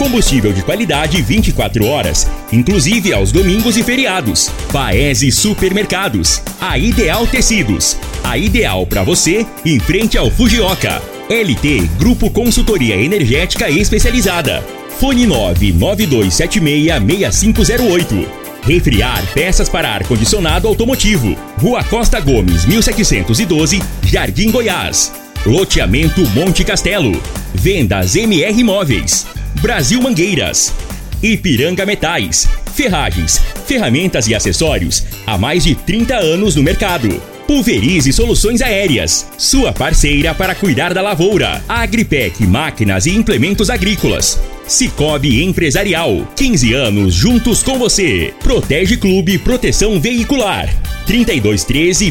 Combustível de qualidade 24 horas, inclusive aos domingos e feriados. Paese Supermercados. A Ideal Tecidos. A ideal para você em frente ao Fujioka. LT Grupo Consultoria Energética Especializada. Fone 992766508. Refriar peças para ar-condicionado automotivo. Rua Costa Gomes, 1712, Jardim Goiás. Loteamento Monte Castelo. Vendas MR Imóveis. Brasil Mangueiras. Ipiranga Metais. Ferragens, ferramentas e acessórios há mais de 30 anos no mercado. Pulverize Soluções Aéreas, sua parceira para cuidar da lavoura. Agripec Máquinas e Implementos Agrícolas. Cicobi Empresarial, 15 anos juntos com você. Protege Clube Proteção Veicular. 3213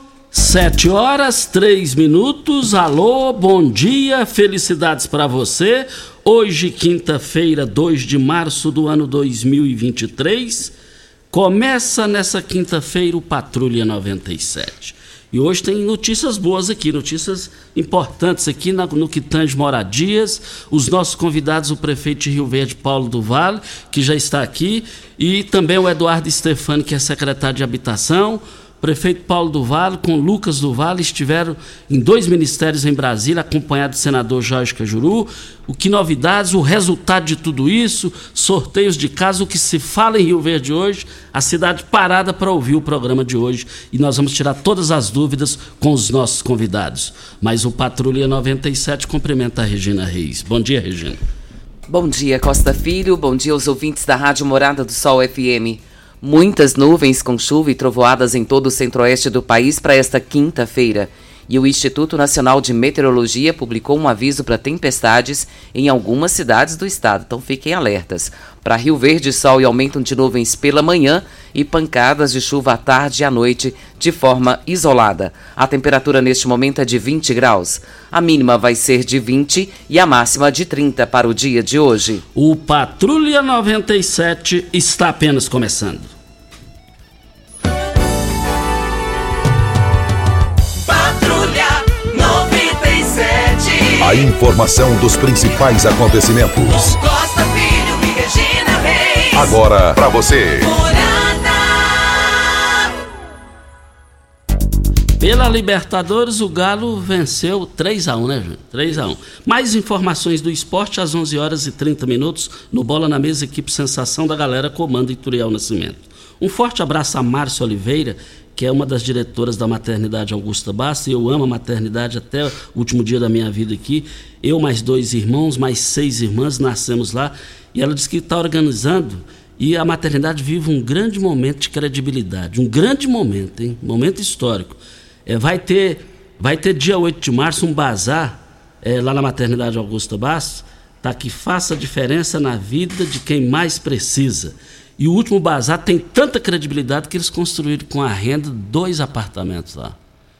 Sete horas, três minutos. Alô, bom dia, felicidades para você. Hoje, quinta-feira, 2 de março do ano 2023. Começa nessa quinta-feira o Patrulha 97. E hoje tem notícias boas aqui, notícias importantes aqui no que moradias. Os nossos convidados, o prefeito de Rio Verde, Paulo do Vale, que já está aqui, e também o Eduardo Stefani, que é secretário de Habitação prefeito Paulo do Vale com Lucas do Vale estiveram em dois ministérios em Brasília, acompanhado do senador Jorge Cajuru. O que novidades, o resultado de tudo isso, sorteios de casa, o que se fala em Rio Verde hoje, a cidade parada para ouvir o programa de hoje e nós vamos tirar todas as dúvidas com os nossos convidados. Mas o Patrulha 97 cumprimenta a Regina Reis. Bom dia, Regina. Bom dia, Costa Filho. Bom dia aos ouvintes da Rádio Morada do Sol FM. Muitas nuvens com chuva e trovoadas em todo o centro-oeste do país para esta quinta-feira. E o Instituto Nacional de Meteorologia publicou um aviso para tempestades em algumas cidades do estado. Então fiquem alertas. Para Rio Verde, sol e aumento de nuvens pela manhã e pancadas de chuva à tarde e à noite de forma isolada. A temperatura neste momento é de 20 graus. A mínima vai ser de 20 e a máxima de 30 para o dia de hoje. O Patrulha 97 está apenas começando. A informação dos principais acontecimentos. Costa Filho e Regina Reis. Agora para você. Pela Libertadores, o Galo venceu 3 a 1 né, gente? 3 a 1 Mais informações do esporte às 11 horas e 30 minutos no Bola na Mesa, equipe Sensação da Galera, comando Ituriel Nascimento. Um forte abraço a Márcia Oliveira, que é uma das diretoras da maternidade Augusta Basta. Eu amo a maternidade até o último dia da minha vida aqui. Eu, mais dois irmãos, mais seis irmãs, nascemos lá. E ela disse que está organizando e a maternidade vive um grande momento de credibilidade. Um grande momento, hein? Momento histórico. É, vai, ter, vai ter dia 8 de março um bazar é, lá na maternidade Augusta Bastos, tá? que faça diferença na vida de quem mais precisa. E o último bazar tem tanta credibilidade que eles construíram com a renda dois apartamentos lá.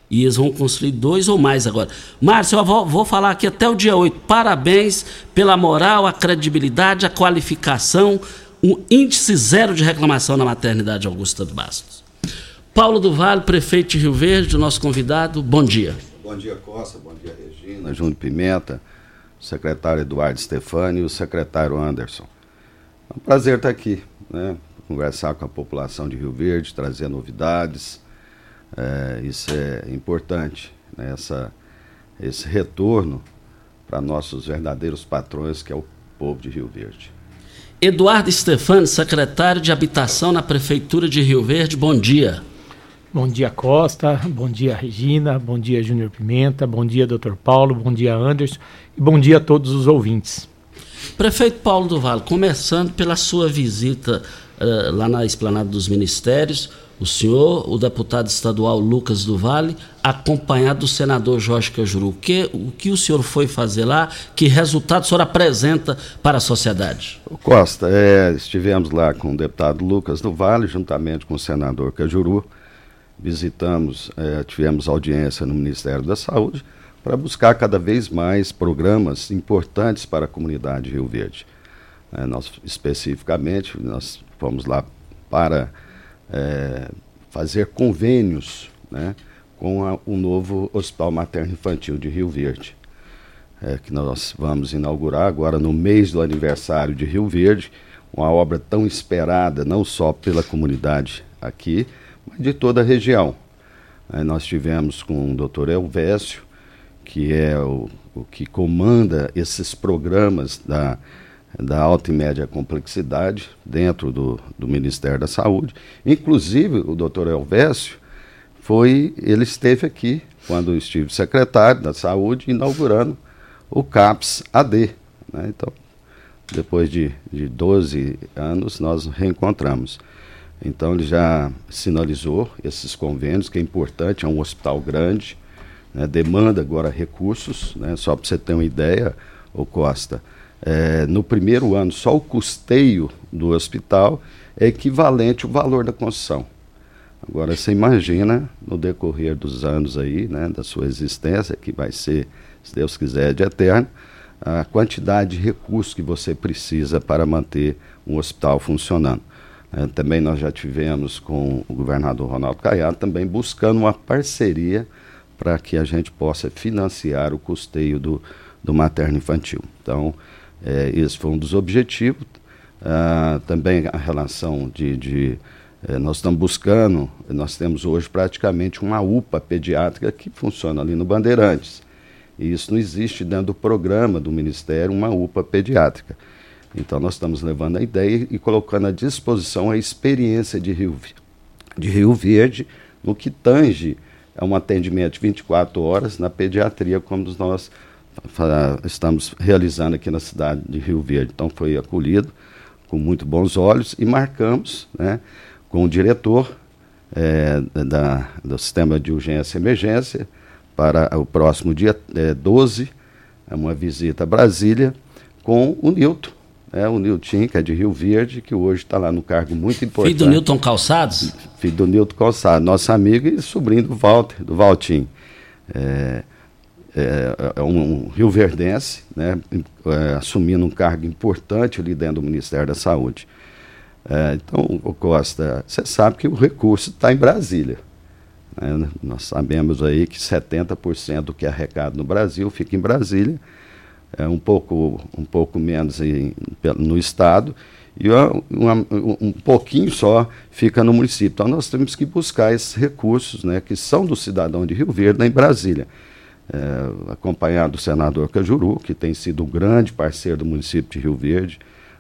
E eles vão construir dois ou mais agora. Márcio, eu vou, vou falar aqui até o dia 8. Parabéns pela moral, a credibilidade, a qualificação, um índice zero de reclamação na maternidade Augusta Bastos. Paulo do Vale, prefeito de Rio Verde, nosso convidado, bom dia. Bom dia, Costa. Bom dia, Regina, Júnior Pimenta, secretário Eduardo Stefani e o secretário Anderson. É um prazer estar aqui, né? Conversar com a população de Rio Verde, trazer novidades. É, isso é importante, né? Essa, esse retorno para nossos verdadeiros patrões, que é o povo de Rio Verde. Eduardo Stefani, secretário de Habitação na Prefeitura de Rio Verde, bom dia. Bom dia, Costa. Bom dia, Regina. Bom dia, Júnior Pimenta. Bom dia, Dr. Paulo. Bom dia, Anderson. E bom dia a todos os ouvintes. Prefeito Paulo do Vale, começando pela sua visita uh, lá na Esplanada dos Ministérios, o senhor, o deputado estadual Lucas do Vale, acompanhado do senador Jorge Cajuru. O que, o que o senhor foi fazer lá? Que resultado o senhor apresenta para a sociedade? Costa, é, estivemos lá com o deputado Lucas do Vale, juntamente com o senador Cajuru. Visitamos, é, tivemos audiência no Ministério da Saúde para buscar cada vez mais programas importantes para a comunidade de Rio Verde. É, nós, especificamente, nós fomos lá para é, fazer convênios né, com a, o novo Hospital Materno Infantil de Rio Verde, é, que nós vamos inaugurar agora no mês do aniversário de Rio Verde, uma obra tão esperada não só pela comunidade aqui, mas de toda a região. É, nós tivemos com o doutor Elvésio, que é o, o que comanda esses programas da da alta e média complexidade dentro do, do Ministério da Saúde. Inclusive, o doutor Elvésio foi, ele esteve aqui quando estive secretário da Saúde, inaugurando o CAPS AD. Né? Então, depois de, de 12 anos, nós reencontramos. Então, ele já sinalizou esses convênios, que é importante, é um hospital grande, né? demanda agora recursos, né? só para você ter uma ideia, o Costa é, no primeiro ano, só o custeio do hospital é equivalente ao valor da construção. Agora, você imagina, no decorrer dos anos aí, né, da sua existência, que vai ser, se Deus quiser, de eterno, a quantidade de recursos que você precisa para manter um hospital funcionando. É, também nós já tivemos com o governador Ronaldo Caiado também buscando uma parceria para que a gente possa financiar o custeio do, do materno infantil. Então, é, esse foi um dos objetivos. Ah, também a relação de. de é, nós estamos buscando, nós temos hoje praticamente uma UPA pediátrica que funciona ali no Bandeirantes. E isso não existe dentro do programa do Ministério, uma UPA pediátrica. Então nós estamos levando a ideia e colocando à disposição a experiência de Rio, de Rio Verde no que tange a um atendimento de 24 horas na pediatria, como nós estamos realizando aqui na cidade de Rio Verde. Então foi acolhido com muito bons olhos e marcamos né, com o diretor é, da, do sistema de urgência e emergência para o próximo dia é, 12, é uma visita a Brasília com o Nilton. É, o Nilton, que é de Rio Verde, que hoje está lá no cargo muito importante. Filho do Nilton Calçados? Filho do Nilton Calçados, nosso amigo e sobrinho do Walter, do Valtim. É, é, é um, um rio-verdense, né, é, assumindo um cargo importante ali dentro do Ministério da Saúde. É, então, o Costa, você sabe que o recurso está em Brasília. Né? Nós sabemos aí que 70% do que é arrecado no Brasil fica em Brasília, é um pouco, um pouco menos em, no Estado, e uma, um pouquinho só fica no município. Então, nós temos que buscar esses recursos né, que são do cidadão de Rio Verde, em Brasília é, acompanhado do senador Cajuru, que tem sido um grande parceiro do município de Rio Verde.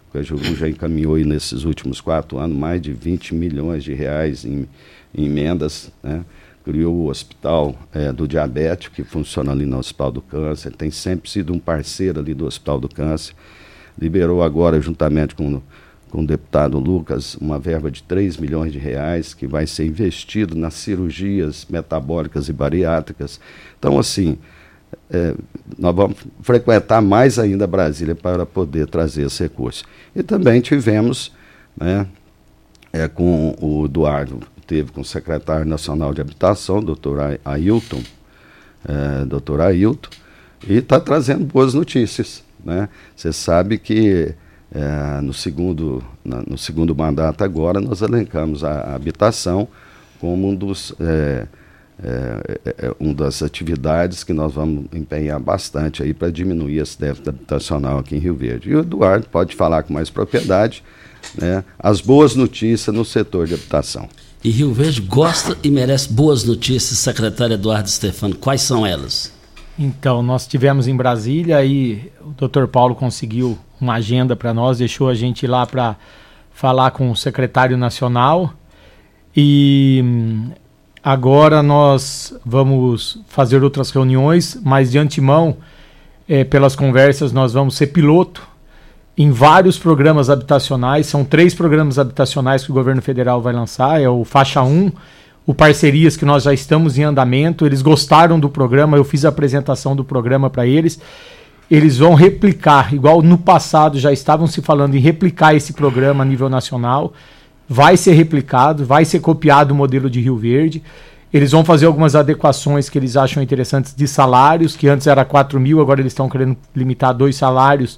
O Cajuru já encaminhou nesses últimos quatro anos mais de 20 milhões de reais em, em emendas. Né? Criou o Hospital é, do Diabético, que funciona ali no Hospital do Câncer. Tem sempre sido um parceiro ali do Hospital do Câncer. Liberou agora, juntamente com com o deputado Lucas, uma verba de 3 milhões de reais que vai ser investido nas cirurgias metabólicas e bariátricas. Então, assim, é, nós vamos frequentar mais ainda Brasília para poder trazer esse recurso. E também tivemos, né, é, com o Eduardo, teve com o secretário nacional de habitação, doutor Ailton, é, doutor Ailton, e está trazendo boas notícias. Né? Você sabe que é, no, segundo, na, no segundo mandato agora, nós elencamos a, a habitação como um dos, é, é, é, é um das atividades que nós vamos empenhar bastante aí para diminuir esse déficit habitacional aqui em Rio Verde. E o Eduardo pode falar com mais propriedade né, as boas notícias no setor de habitação. E Rio Verde gosta e merece boas notícias, secretário Eduardo Stefano. Quais são elas? Então, nós tivemos em Brasília e o Dr. Paulo conseguiu uma agenda para nós, deixou a gente ir lá para falar com o secretário nacional e hum, agora nós vamos fazer outras reuniões, mas de antemão, é, pelas conversas, nós vamos ser piloto em vários programas habitacionais. São três programas habitacionais que o governo federal vai lançar: é o Faixa 1, o Parcerias, que nós já estamos em andamento. Eles gostaram do programa, eu fiz a apresentação do programa para eles. Eles vão replicar, igual no passado já estavam se falando em replicar esse programa a nível nacional. Vai ser replicado, vai ser copiado o modelo de Rio Verde. Eles vão fazer algumas adequações que eles acham interessantes de salários, que antes era 4 mil, agora eles estão querendo limitar dois salários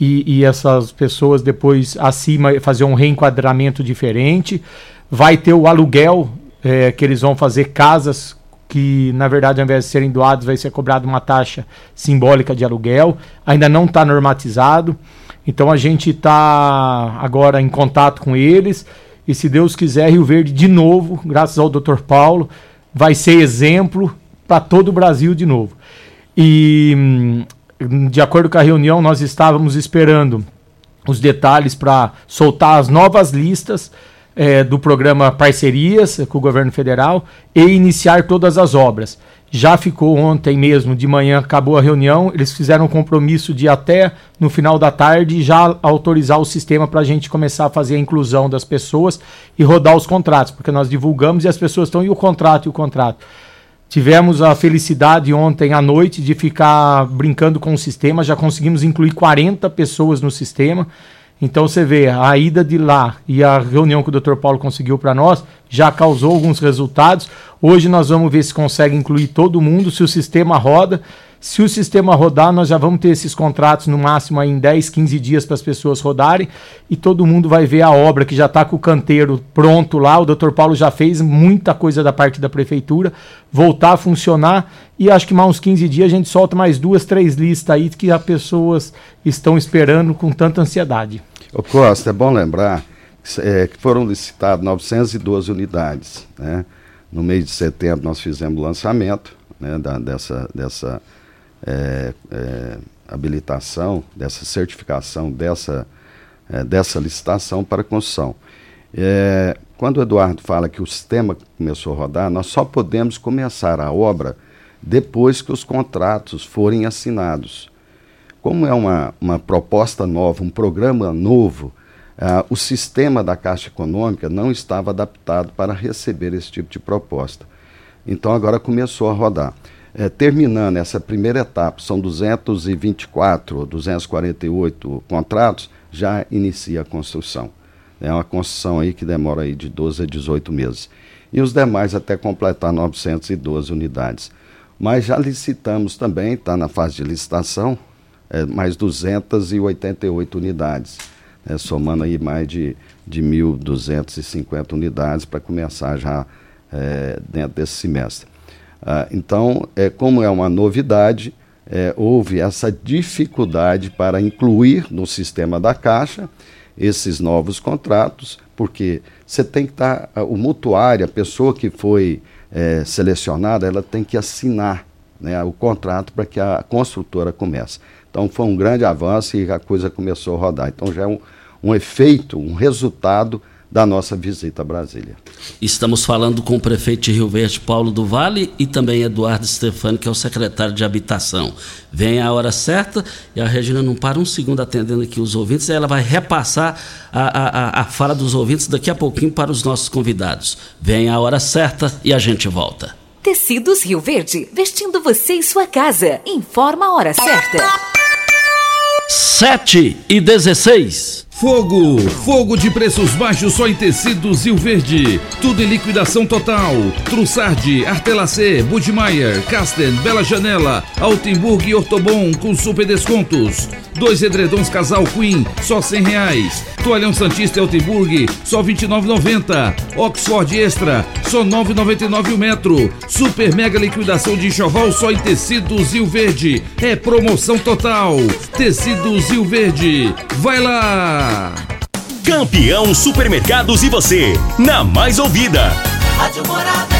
e, e essas pessoas depois acima fazer um reenquadramento diferente. Vai ter o aluguel, é, que eles vão fazer casas que, na verdade, ao invés de serem doados, vai ser cobrada uma taxa simbólica de aluguel. Ainda não está normatizado. Então a gente está agora em contato com eles. E se Deus quiser, Rio Verde, de novo, graças ao Dr. Paulo, vai ser exemplo para todo o Brasil de novo. E hum, de acordo com a reunião, nós estávamos esperando os detalhes para soltar as novas listas é, do programa Parcerias com o governo federal e iniciar todas as obras. Já ficou ontem mesmo, de manhã, acabou a reunião. Eles fizeram um compromisso de até no final da tarde já autorizar o sistema para a gente começar a fazer a inclusão das pessoas e rodar os contratos, porque nós divulgamos e as pessoas estão, e o contrato, e o contrato. Tivemos a felicidade ontem à noite de ficar brincando com o sistema, já conseguimos incluir 40 pessoas no sistema. Então você vê, a ida de lá e a reunião que o Dr. Paulo conseguiu para nós já causou alguns resultados. Hoje nós vamos ver se consegue incluir todo mundo, se o sistema roda. Se o sistema rodar, nós já vamos ter esses contratos no máximo em 10, 15 dias para as pessoas rodarem e todo mundo vai ver a obra que já está com o canteiro pronto lá. O Dr. Paulo já fez muita coisa da parte da prefeitura, voltar a funcionar e acho que mais uns 15 dias a gente solta mais duas, três listas aí que as pessoas estão esperando com tanta ansiedade. Ô Costa, é bom lembrar é, que foram licitadas 912 unidades. Né? No mês de setembro nós fizemos o lançamento né, da, dessa, dessa é, é, habilitação, dessa certificação, dessa, é, dessa licitação para construção. É, quando o Eduardo fala que o sistema começou a rodar, nós só podemos começar a obra depois que os contratos forem assinados. Como é uma, uma proposta nova, um programa novo, Uh, o sistema da Caixa Econômica não estava adaptado para receber esse tipo de proposta. Então agora começou a rodar. É, terminando essa primeira etapa, são 224 ou 248 contratos, já inicia a construção. É uma construção aí que demora aí de 12 a 18 meses. E os demais até completar 912 unidades. Mas já licitamos também, está na fase de licitação, é, mais 288 unidades, né, somando aí mais de, de 1.250 unidades para começar já é, dentro desse semestre. Ah, então, é, como é uma novidade, é, houve essa dificuldade para incluir no sistema da Caixa esses novos contratos, porque você tem que estar, tá, o mutuário, a pessoa que foi é, selecionada, ela tem que assinar né, o contrato para que a construtora comece. Então foi um grande avanço e a coisa começou a rodar. Então já é um, um efeito, um resultado da nossa visita a Brasília. Estamos falando com o prefeito de Rio Verde, Paulo do Vale, e também Eduardo Stefani, que é o secretário de Habitação. Vem a hora certa e a Regina não para um segundo atendendo aqui os ouvintes, e ela vai repassar a, a, a fala dos ouvintes daqui a pouquinho para os nossos convidados. Vem a hora certa e a gente volta. Tecidos Rio Verde, vestindo você e sua casa. Informa a hora certa. 7 e 16. Fogo, fogo de preços baixos só em tecidos Rio Verde. Tudo em liquidação total. Trussardi, Artelacê, Budmeier, Casten, Bela Janela, Altenburg e Ortobon com super descontos. Dois edredons casal Queen, só cem reais. Toalhão Santista e Altenburg, só vinte e Oxford Extra, só nove noventa o metro. Super mega liquidação de enxoval só em tecidos Rio Verde. É promoção total. Tecidos Rio Verde. Vai lá! Campeão Supermercados e você, na mais ouvida. Rádio Morada.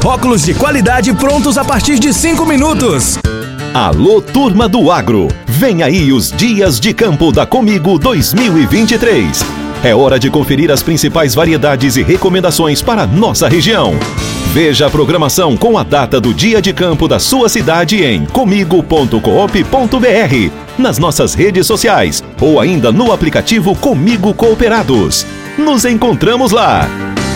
óculos de qualidade prontos a partir de 5 minutos. Alô, turma do agro! Vem aí os Dias de Campo da Comigo 2023. É hora de conferir as principais variedades e recomendações para nossa região. Veja a programação com a data do dia de campo da sua cidade em comigo.coop.br, nas nossas redes sociais ou ainda no aplicativo Comigo Cooperados. Nos encontramos lá!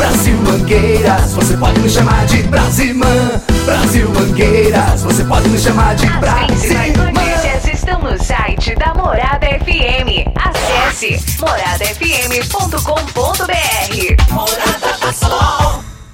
Brasil Mangueiras, você pode nos chamar de Brasimã. Brasil Mangueiras, você pode nos chamar de Brasimã. Notícias estão no site da Morada FM. Acesse moradafm.com.br. Morada do Sol.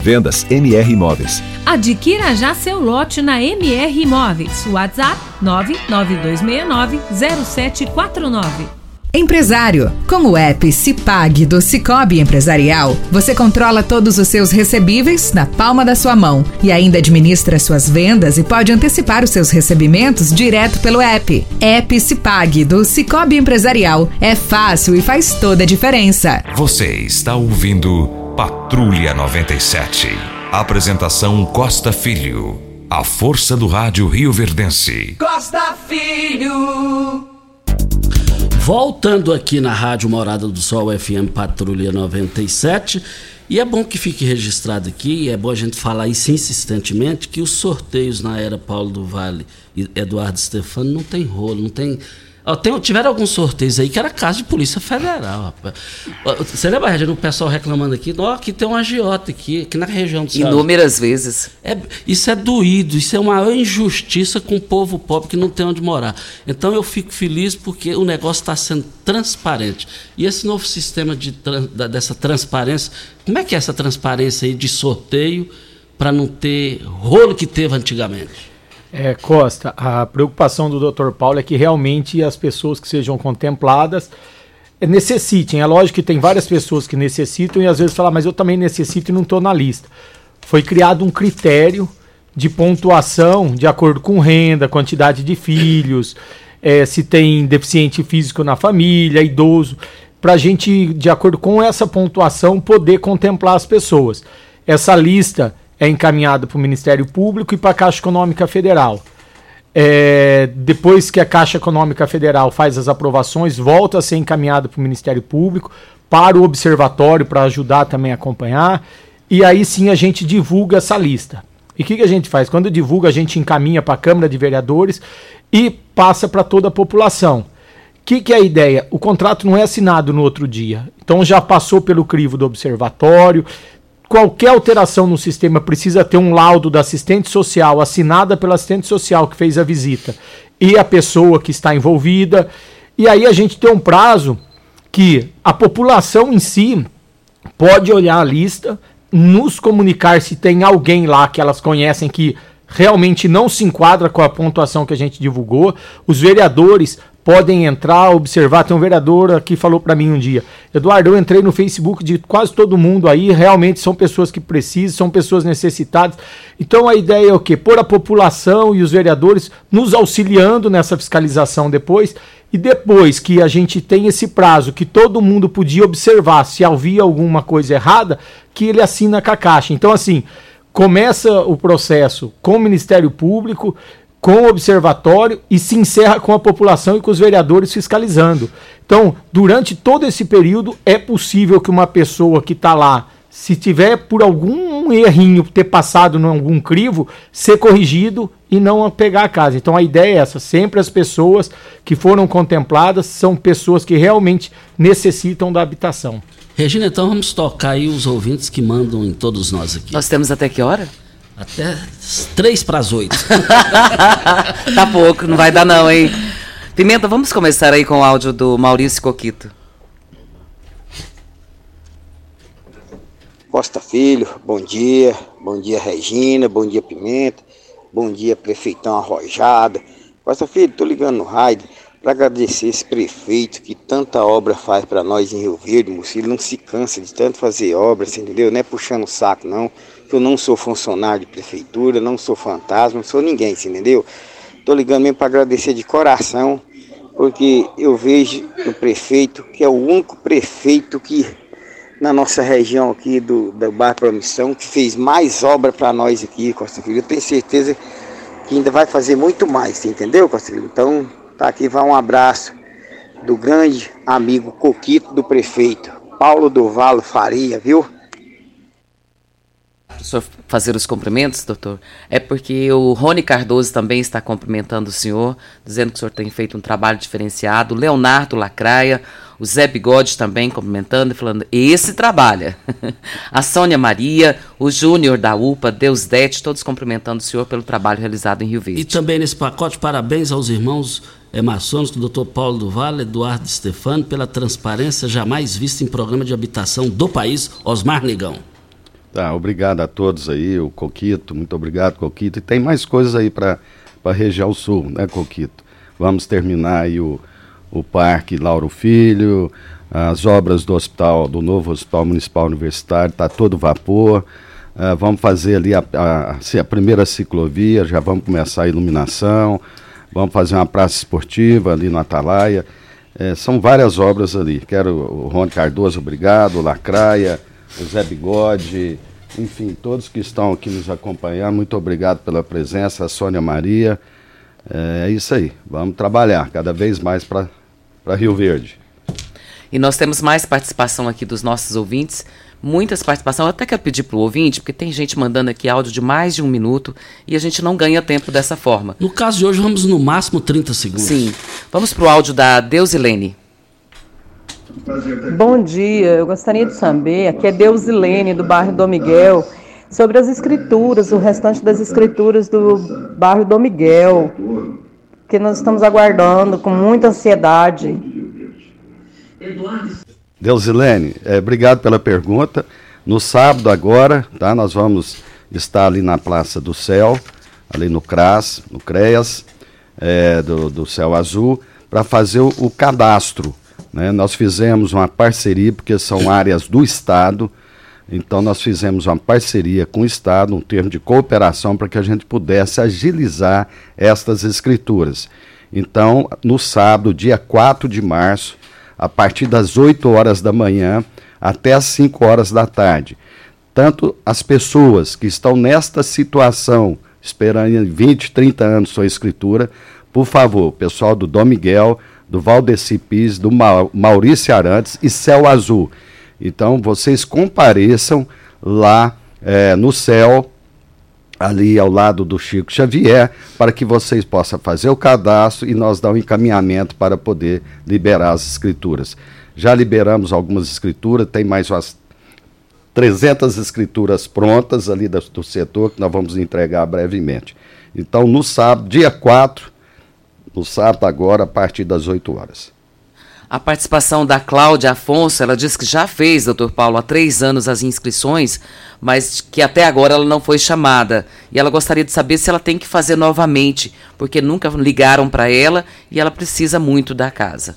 Vendas MR Imóveis. Adquira já seu lote na MR Imóveis. WhatsApp 992690749. Empresário, com o app Cipag do Cicobi Empresarial, você controla todos os seus recebíveis na palma da sua mão e ainda administra suas vendas e pode antecipar os seus recebimentos direto pelo app. App Cipag do Cicobi Empresarial é fácil e faz toda a diferença. Você está ouvindo Patrulha 97. Apresentação Costa Filho. A força do rádio Rio Verdense. Costa Filho. Voltando aqui na Rádio Morada do Sol FM Patrulha 97. E é bom que fique registrado aqui, é bom a gente falar isso insistentemente, que os sorteios na era Paulo do Vale e Eduardo Stefano não tem rolo, não tem. Tem, tiveram alguns sorteios aí que era casa de Polícia Federal, rapaz. Você lembra, Regina, o pessoal reclamando aqui? Ó, aqui tem um agiota aqui, aqui na região do Ceará. Inúmeras vezes. É, isso é doído, isso é uma injustiça com o povo pobre que não tem onde morar. Então eu fico feliz porque o negócio está sendo transparente. E esse novo sistema de, dessa transparência, como é que é essa transparência aí de sorteio para não ter rolo que teve antigamente? É, Costa, a preocupação do Dr. Paulo é que realmente as pessoas que sejam contempladas necessitem. É lógico que tem várias pessoas que necessitam e às vezes falam, mas eu também necessito e não estou na lista. Foi criado um critério de pontuação de acordo com renda, quantidade de filhos, eh, se tem deficiente físico na família, idoso, para a gente, de acordo com essa pontuação, poder contemplar as pessoas. Essa lista é encaminhada para o Ministério Público e para a Caixa Econômica Federal. É, depois que a Caixa Econômica Federal faz as aprovações, volta a ser encaminhado para o Ministério Público, para o Observatório, para ajudar também a acompanhar, e aí sim a gente divulga essa lista. E o que, que a gente faz? Quando divulga, a gente encaminha para a Câmara de Vereadores e passa para toda a população. O que, que é a ideia? O contrato não é assinado no outro dia. Então já passou pelo crivo do observatório. Qualquer alteração no sistema precisa ter um laudo da assistente social, assinada pela assistente social que fez a visita, e a pessoa que está envolvida. E aí a gente tem um prazo que a população em si pode olhar a lista, nos comunicar se tem alguém lá que elas conhecem que realmente não se enquadra com a pontuação que a gente divulgou. Os vereadores podem entrar, observar. Tem um vereador que falou para mim um dia: Eduardo, eu entrei no Facebook de quase todo mundo aí, realmente são pessoas que precisam, são pessoas necessitadas. Então a ideia é o quê? Pôr a população e os vereadores nos auxiliando nessa fiscalização depois. E depois que a gente tem esse prazo que todo mundo podia observar se havia alguma coisa errada, que ele assina com a Caixa. Então, assim, começa o processo com o Ministério Público, com o observatório e se encerra com a população e com os vereadores fiscalizando. Então, durante todo esse período, é possível que uma pessoa que está lá, se tiver por algum errinho ter passado em algum crivo, ser corrigido e não pegar a casa. Então, a ideia é essa: sempre as pessoas que foram contempladas são pessoas que realmente necessitam da habitação. Regina, então vamos tocar aí os ouvintes que mandam em todos nós aqui. Nós temos até que hora? Até três para as oito. tá pouco, não vai dar não, hein? Pimenta, vamos começar aí com o áudio do Maurício Coquito. Costa Filho, bom dia. Bom dia, Regina. Bom dia, Pimenta. Bom dia, prefeitão arrojada. Costa Filho, tô ligando no rádio para agradecer esse prefeito que tanta obra faz para nós em Rio Verde, moço. Ele não se cansa de tanto fazer obras, entendeu? Não é puxando o saco, não eu não sou funcionário de prefeitura, não sou fantasma, não sou ninguém, entendeu? Estou ligando mesmo para agradecer de coração, porque eu vejo o prefeito, que é o único prefeito que na nossa região aqui do, do Bar Promissão, que fez mais obra para nós aqui, Costa Filho. Eu tenho certeza que ainda vai fazer muito mais, entendeu, Costa Filho? Então, tá aqui, vai um abraço do grande amigo Coquito do prefeito, Paulo Duvalo Faria, viu? O senhor fazer os cumprimentos, doutor, é porque o Rony Cardoso também está cumprimentando o senhor, dizendo que o senhor tem feito um trabalho diferenciado. O Leonardo Lacraia, o Zé Bigode também cumprimentando e falando: esse trabalha. a Sônia Maria, o Júnior da UPA, Deus Dete, todos cumprimentando o senhor pelo trabalho realizado em Rio Verde. E também nesse pacote, parabéns aos irmãos é maçônicos do Dr. Paulo do Vale, Eduardo Stefano, pela transparência jamais vista em programa de habitação do país, Osmar Negão. Tá, obrigado a todos aí, o Coquito, muito obrigado, Coquito. E tem mais coisas aí para a região sul, né, Coquito? Vamos terminar aí o, o Parque Lauro Filho, as obras do hospital, do novo Hospital Municipal Universitário, está todo vapor. Uh, vamos fazer ali a, a, a, primeira ciclovia, já vamos começar a iluminação, vamos fazer uma praça esportiva ali no Atalaia. É, são várias obras ali. Quero o Rony Cardoso, obrigado, Lacraia, o Zé Bigode, enfim, todos que estão aqui nos acompanhando, muito obrigado pela presença, a Sônia Maria. É, é isso aí, vamos trabalhar cada vez mais para Rio Verde. E nós temos mais participação aqui dos nossos ouvintes, muitas participações. Eu até quero pedir para o ouvinte, porque tem gente mandando aqui áudio de mais de um minuto e a gente não ganha tempo dessa forma. No caso de hoje, vamos no máximo 30 segundos. Sim. Vamos para o áudio da Deusilene. Bom dia, eu gostaria de saber, aqui é Deusilene, do bairro Dom Miguel, sobre as escrituras, o restante das escrituras do bairro Dom Miguel, que nós estamos aguardando com muita ansiedade. Deusilene, é, obrigado pela pergunta. No sábado agora, tá, nós vamos estar ali na Praça do Céu, ali no CRAS, no CREAS, é, do, do Céu Azul, para fazer o, o cadastro né? Nós fizemos uma parceria, porque são áreas do Estado, então nós fizemos uma parceria com o Estado, um termo de cooperação para que a gente pudesse agilizar estas escrituras. Então, no sábado, dia 4 de março, a partir das 8 horas da manhã até as 5 horas da tarde, tanto as pessoas que estão nesta situação, esperando 20, 30 anos sua escritura, por favor, pessoal do Dom Miguel, do Valdeci Pis, do Maurício Arantes e Céu Azul. Então vocês compareçam lá é, no céu, ali ao lado do Chico Xavier, para que vocês possam fazer o cadastro e nós dar um encaminhamento para poder liberar as escrituras. Já liberamos algumas escrituras, tem mais umas 300 escrituras prontas ali do, do setor que nós vamos entregar brevemente. Então, no sábado, dia 4, no sábado agora, a partir das 8 horas. A participação da Cláudia Afonso, ela diz que já fez, doutor Paulo, há três anos as inscrições, mas que até agora ela não foi chamada. E ela gostaria de saber se ela tem que fazer novamente, porque nunca ligaram para ela e ela precisa muito da casa.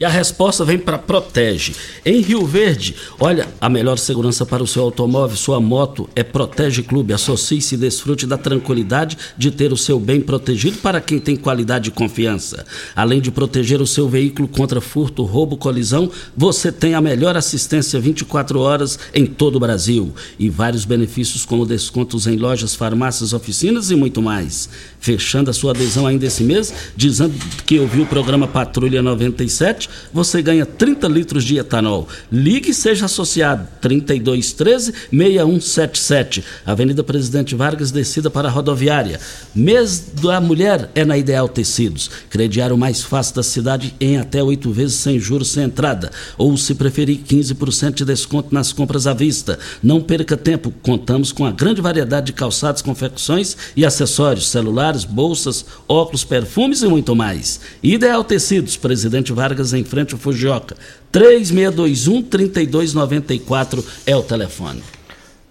E a resposta vem para Protege. Em Rio Verde, olha, a melhor segurança para o seu automóvel, sua moto é Protege Clube. Associe-se e desfrute da tranquilidade de ter o seu bem protegido para quem tem qualidade e confiança. Além de proteger o seu veículo contra furto, roubo, colisão, você tem a melhor assistência 24 horas em todo o Brasil e vários benefícios como descontos em lojas, farmácias, oficinas e muito mais. Fechando a sua adesão ainda esse mês, dizendo que ouviu o programa Patrulha 97, você ganha 30 litros de etanol. Ligue e seja associado. 3213-6177. Avenida Presidente Vargas, descida para a rodoviária. Mês da mulher é na Ideal Tecidos. Crediário mais fácil da cidade em até oito vezes sem juros, sem entrada. Ou, se preferir, 15% de desconto nas compras à vista. Não perca tempo. Contamos com a grande variedade de calçados, confecções e acessórios, celulares, bolsas, óculos, perfumes e muito mais. Ideal Tecidos, Presidente Vargas em frente ao Fujioka. 3621-3294 é o telefone.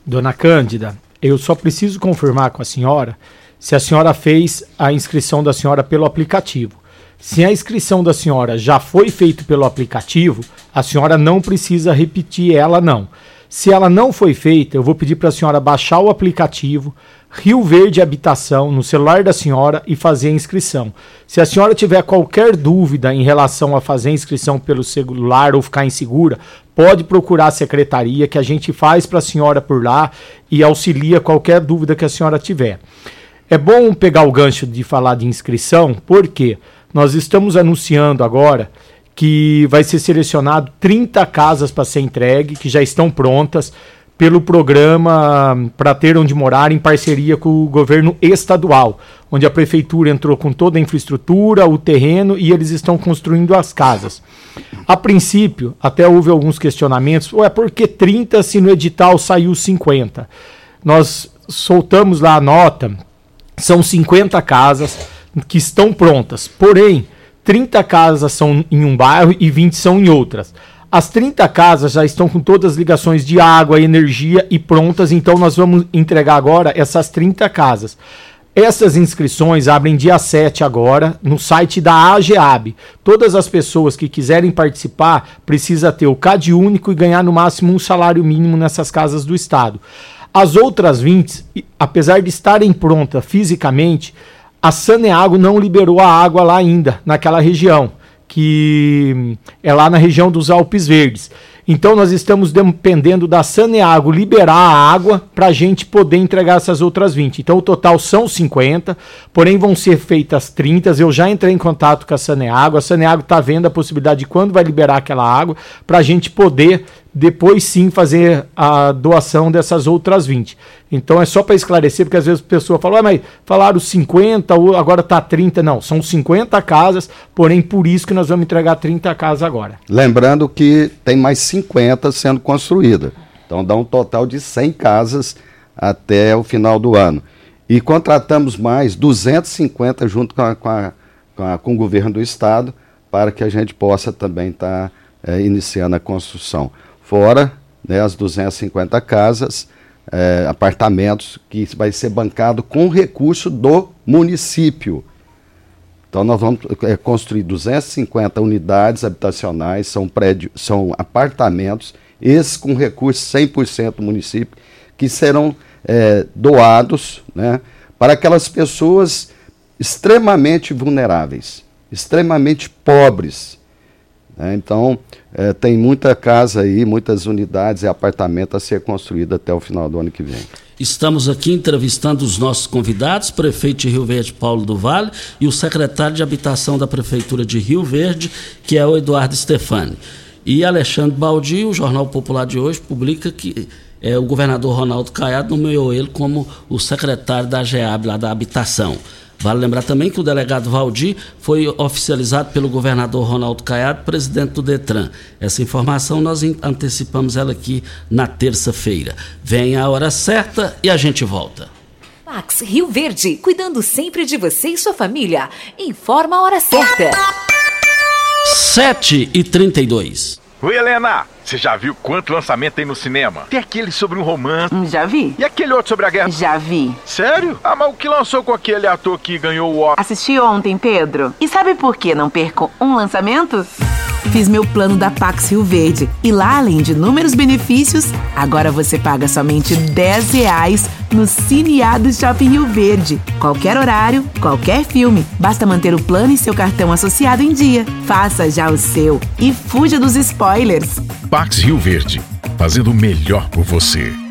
Dona Cândida, eu só preciso confirmar com a senhora se a senhora fez a inscrição da senhora pelo aplicativo. Se a inscrição da senhora já foi feita pelo aplicativo, a senhora não precisa repetir ela não. Se ela não foi feita, eu vou pedir para a senhora baixar o aplicativo, Rio Verde Habitação no celular da senhora e fazer a inscrição. Se a senhora tiver qualquer dúvida em relação a fazer a inscrição pelo celular ou ficar insegura, pode procurar a secretaria que a gente faz para a senhora por lá e auxilia qualquer dúvida que a senhora tiver. É bom pegar o gancho de falar de inscrição, porque nós estamos anunciando agora que vai ser selecionado 30 casas para ser entregue, que já estão prontas pelo programa para ter onde morar em parceria com o governo estadual, onde a prefeitura entrou com toda a infraestrutura, o terreno e eles estão construindo as casas. A princípio, até houve alguns questionamentos, ué, por que 30 se no edital saiu 50? Nós soltamos lá a nota, são 50 casas que estão prontas, porém, 30 casas são em um bairro e 20 são em outras. As 30 casas já estão com todas as ligações de água, energia e prontas, então nós vamos entregar agora essas 30 casas. Essas inscrições abrem dia 7 agora no site da AGEAB. Todas as pessoas que quiserem participar precisa ter o CAD único e ganhar no máximo um salário mínimo nessas casas do estado. As outras 20, apesar de estarem prontas fisicamente, a Saneago não liberou a água lá ainda, naquela região que é lá na região dos Alpes Verdes. Então nós estamos dependendo da Saneago liberar a água para a gente poder entregar essas outras 20. Então o total são 50, porém vão ser feitas 30. Eu já entrei em contato com a Saneago. A Saneago está vendo a possibilidade de quando vai liberar aquela água para a gente poder depois sim fazer a doação dessas outras 20. Então é só para esclarecer, porque às vezes a pessoa fala, ah, mas falaram 50, agora está 30. Não, são 50 casas, porém por isso que nós vamos entregar 30 casas agora. Lembrando que tem mais 50 sendo construídas. Então dá um total de 100 casas até o final do ano. E contratamos mais 250 junto com, a, com, a, com, a, com o governo do estado para que a gente possa também estar tá, é, iniciando a construção fora né, as 250 casas, é, apartamentos, que vai ser bancado com recurso do município. Então nós vamos é, construir 250 unidades habitacionais, são prédios, são apartamentos, esses com recurso 100% do município, que serão é, doados né, para aquelas pessoas extremamente vulneráveis, extremamente pobres, né? Então, é, tem muita casa aí, muitas unidades e apartamentos a ser construídos até o final do ano que vem. Estamos aqui entrevistando os nossos convidados, prefeito de Rio Verde, Paulo do Vale, e o secretário de Habitação da Prefeitura de Rio Verde, que é o Eduardo Stefani. E Alexandre Baldi, o Jornal Popular de hoje, publica que é, o governador Ronaldo Caiado nomeou ele como o secretário da GEAB, lá da Habitação. Vale lembrar também que o delegado Valdir foi oficializado pelo governador Ronaldo Caiado, presidente do Detran. Essa informação nós antecipamos ela aqui na terça-feira. Vem a hora certa e a gente volta. Max Rio Verde, cuidando sempre de você e sua família. Informa a hora certa. 7 e 32. Oi, Helena! Você já viu quanto lançamento tem no cinema? Tem aquele sobre um romance. Já vi. E aquele outro sobre a guerra? Já vi. Sério? Ah, mas o que lançou com aquele ator que ganhou o Oscar? Assisti ontem, Pedro. E sabe por que não perco um lançamento? Fiz meu plano da Pax Rio Verde. E lá, além de inúmeros benefícios, agora você paga somente 10 reais no Cineado Shopping Rio Verde. Qualquer horário, qualquer filme. Basta manter o plano e seu cartão associado em dia. Faça já o seu e fuja dos spoilers. Pax Rio Verde, fazendo o melhor por você.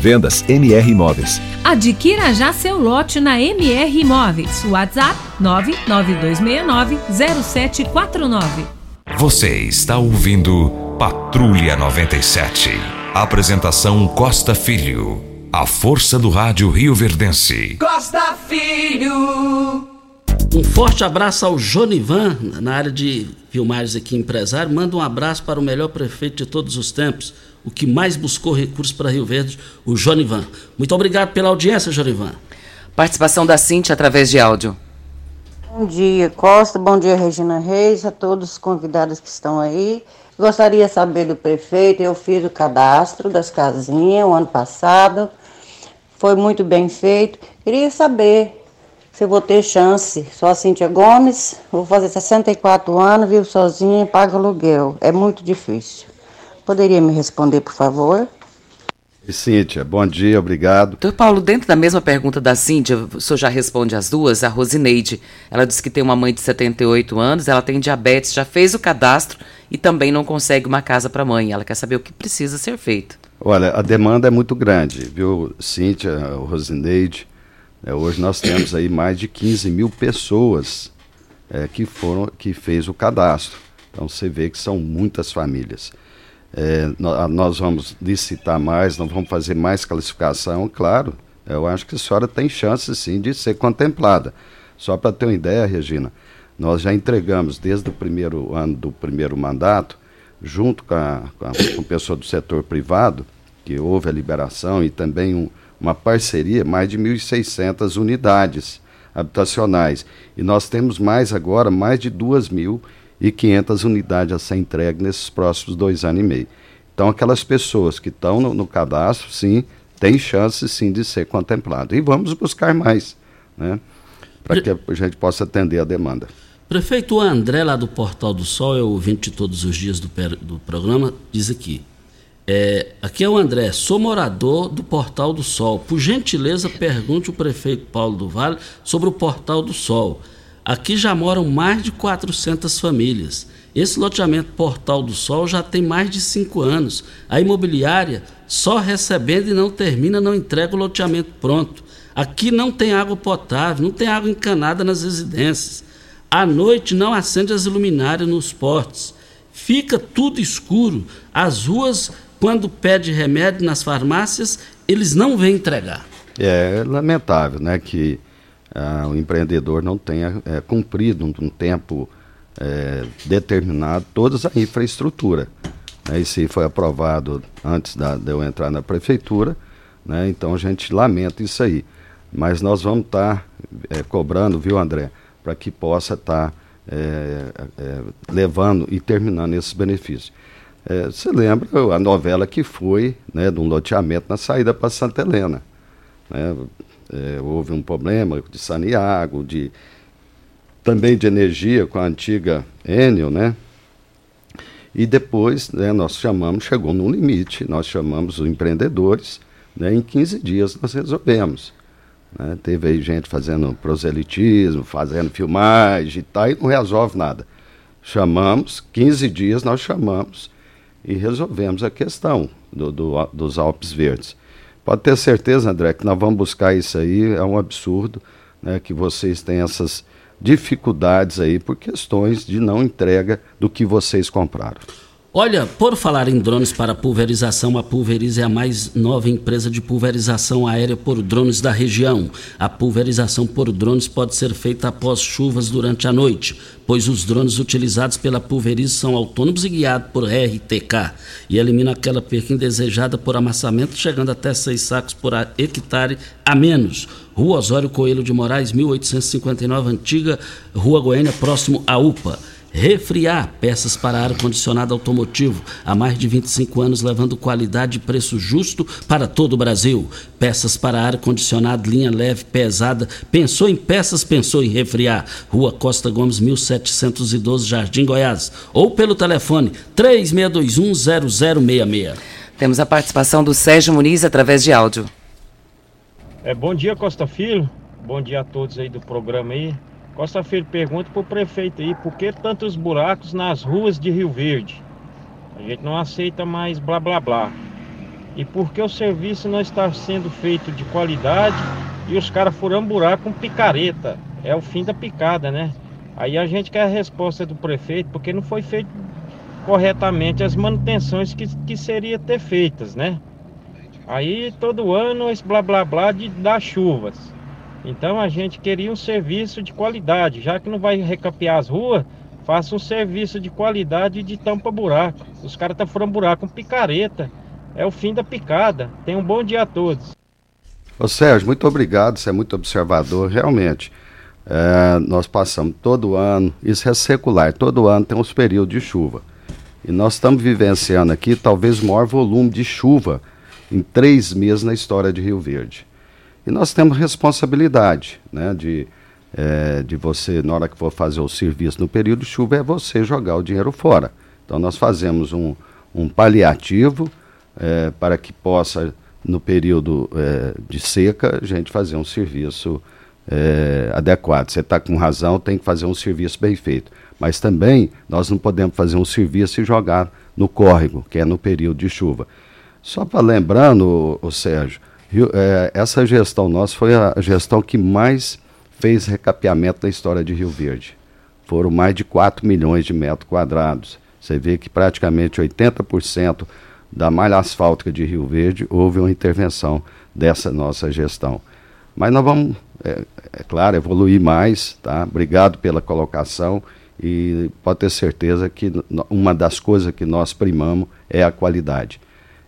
Vendas MR Imóveis. Adquira já seu lote na MR Imóveis. WhatsApp 992690749. Você está ouvindo Patrulha 97. Apresentação Costa Filho. A força do rádio Rio Verdense. Costa Filho. Um forte abraço ao Jonivan, na área de filmagens aqui, empresário. Manda um abraço para o melhor prefeito de todos os tempos, o que mais buscou recursos para Rio Verde, o Jonivan. Muito obrigado pela audiência, Jonivan. Participação da Cintia através de áudio. Bom dia, Costa. Bom dia, Regina Reis, a todos os convidados que estão aí. Gostaria de saber do prefeito. Eu fiz o cadastro das casinhas o ano passado. Foi muito bem feito. Queria saber se eu vou ter chance. Sou a Cíntia Gomes, vou fazer 64 anos, vivo sozinha e pago aluguel. É muito difícil. Poderia me responder, por favor? Cíntia, bom dia, obrigado. Doutor Paulo, dentro da mesma pergunta da Cíntia, o senhor já responde as duas, a Rosineide. Ela disse que tem uma mãe de 78 anos, ela tem diabetes, já fez o cadastro e também não consegue uma casa para a mãe. Ela quer saber o que precisa ser feito. Olha, a demanda é muito grande, viu, Cíntia, Rosineide? É, hoje nós temos aí mais de 15 mil pessoas é, que foram, que fez o cadastro. Então você vê que são muitas famílias. É, nós vamos licitar mais, nós vamos fazer mais classificação, claro. eu acho que a senhora tem chance sim de ser contemplada. Só para ter uma ideia, Regina, nós já entregamos desde o primeiro ano do primeiro mandato, junto com, a, com, a, com o pessoal do setor privado, que houve a liberação e também um, uma parceria, mais de 1.600 unidades habitacionais. E nós temos mais agora, mais de 2.500 unidades a ser entregue nesses próximos dois anos e meio. Então, aquelas pessoas que estão no, no cadastro, sim, têm chance, sim, de ser contemplado. E vamos buscar mais, né? Para que a gente possa atender a demanda. Prefeito André, lá do Portal do Sol, é ouvinte todos os dias do, do programa, diz aqui. É, aqui é o André, sou morador do Portal do Sol. Por gentileza, pergunte o prefeito Paulo do Vale sobre o Portal do Sol. Aqui já moram mais de 400 famílias. Esse loteamento Portal do Sol já tem mais de cinco anos. A imobiliária só recebendo e não termina, não entrega o loteamento pronto. Aqui não tem água potável, não tem água encanada nas residências. À noite não acende as luminárias nos portos. Fica tudo escuro. As ruas, quando pede remédio nas farmácias, eles não vêm entregar. É lamentável, né, que ah, o empreendedor não tenha é, cumprido um, um tempo é, determinado toda a infraestrutura. Né, isso foi aprovado antes da, de eu entrar na prefeitura, né, então a gente lamenta isso aí. Mas nós vamos estar tá, é, cobrando, viu, André, para que possa estar tá, levando e terminando esses benefícios. Você lembra a novela que foi né, de um loteamento na saída para Santa Helena. Né? É, houve um problema de saneago, de também de energia com a antiga Enel, né? E depois né, nós chamamos, chegou num limite, nós chamamos os empreendedores, né, em 15 dias nós resolvemos. Né? Teve aí gente fazendo proselitismo, fazendo filmagem e tal, e não resolve nada. Chamamos, 15 dias nós chamamos e resolvemos a questão do, do, dos Alpes Verdes. Pode ter certeza, André, que nós vamos buscar isso aí, é um absurdo né, que vocês têm essas dificuldades aí por questões de não entrega do que vocês compraram. Olha, por falar em drones para pulverização, a Pulverize é a mais nova empresa de pulverização aérea por drones da região. A pulverização por drones pode ser feita após chuvas durante a noite, pois os drones utilizados pela Pulverize são autônomos e guiados por RTK e eliminam aquela perca indesejada por amassamento, chegando até seis sacos por hectare a menos. Rua Osório Coelho de Moraes, 1859, antiga Rua Goiânia, próximo à UPA. Refriar peças para ar-condicionado automotivo há mais de 25 anos, levando qualidade e preço justo para todo o Brasil. Peças para ar-condicionado, linha leve, pesada. Pensou em peças, pensou em refriar. Rua Costa Gomes, 1712, Jardim Goiás. Ou pelo telefone 36210066. Temos a participação do Sérgio Muniz através de áudio. É, bom dia, Costa Filho. Bom dia a todos aí do programa aí. Costa Filho pergunta para o prefeito aí por que tantos buracos nas ruas de Rio Verde? A gente não aceita mais blá blá blá. E por que o serviço não está sendo feito de qualidade e os caras furando buraco com picareta? É o fim da picada, né? Aí a gente quer a resposta do prefeito porque não foi feito corretamente as manutenções que, que seria ter feitas, né? Aí todo ano esse blá blá blá de dar chuvas. Então a gente queria um serviço de qualidade, já que não vai recapear as ruas, faça um serviço de qualidade de tampa buraco. Os caras estão tá furando buraco com picareta. É o fim da picada. Tenha um bom dia a todos. Ô Sérgio, muito obrigado, você é muito observador, realmente. É, nós passamos todo ano, isso é secular, todo ano tem uns períodos de chuva. E nós estamos vivenciando aqui talvez o maior volume de chuva em três meses na história de Rio Verde. E nós temos responsabilidade, né, de, é, de você, na hora que for fazer o serviço no período de chuva, é você jogar o dinheiro fora. Então nós fazemos um, um paliativo é, para que possa, no período é, de seca, a gente fazer um serviço é, adequado. Você está com razão, tem que fazer um serviço bem feito. Mas também nós não podemos fazer um serviço e jogar no córrego, que é no período de chuva. Só para lembrando, o, Sérgio, É, essa gestão nossa foi a gestão que mais fez recapeamento na história de Rio Verde. Foram mais de 4 milhões de metros quadrados. Você vê que praticamente 80% da malha asfáltica de Rio Verde houve uma intervenção dessa nossa gestão. Mas nós vamos, é, é claro, evoluir mais, tá? Obrigado pela colocação e pode ter certeza que uma das coisas que nós primamos é a qualidade.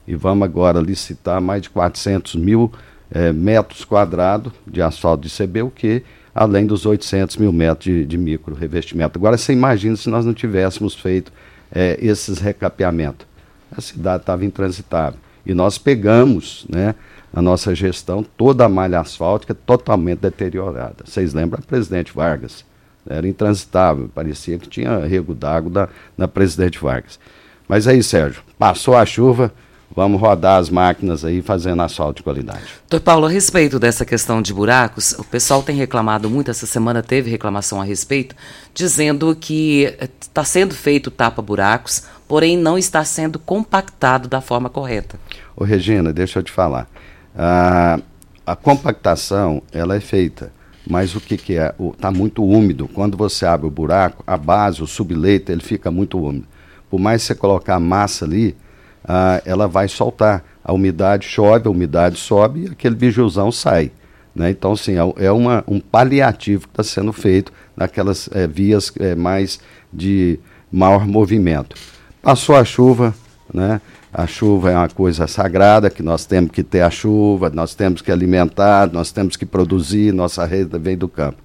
E vamos agora licitar mais de 400 mil é, metros quadrados de asfalto de CB, o que além dos 800 mil metros de, de micro revestimento. Agora você imagina se nós não tivéssemos feito é, esses recapeamentos. A cidade estava intransitável. E nós pegamos, né, a nossa gestão, toda a malha asfáltica totalmente deteriorada. Vocês lembram a presidente Vargas? Era intransitável, parecia que tinha rego d'água na presidente Vargas. Mas aí, Sérgio, passou a chuva, vamos rodar as máquinas aí fazendo asfalto de qualidade. Doutor Paulo, a respeito dessa questão de buracos, o pessoal tem reclamado muito, essa semana teve reclamação a respeito, dizendo que está sendo feito tapa-buracos, porém não está sendo compactado da forma correta. Ô Regina, deixa eu te falar. Ah, a compactação, ela é feita, mas o que, que é? Está muito úmido. Quando você abre o buraco, a base, o subleito, ele fica muito úmido. Por mais que você colocar massa ali, ah, ela vai soltar. A umidade chove, a umidade sobe e aquele bijuzão sai. Né? Então, assim, é, é uma, um paliativo que está sendo feito naquelas é, vias é, mais de maior movimento. Passou a chuva, né? a chuva é uma coisa sagrada, que nós temos que ter a chuva, nós temos que alimentar, nós temos que produzir, nossa renda vem do campo.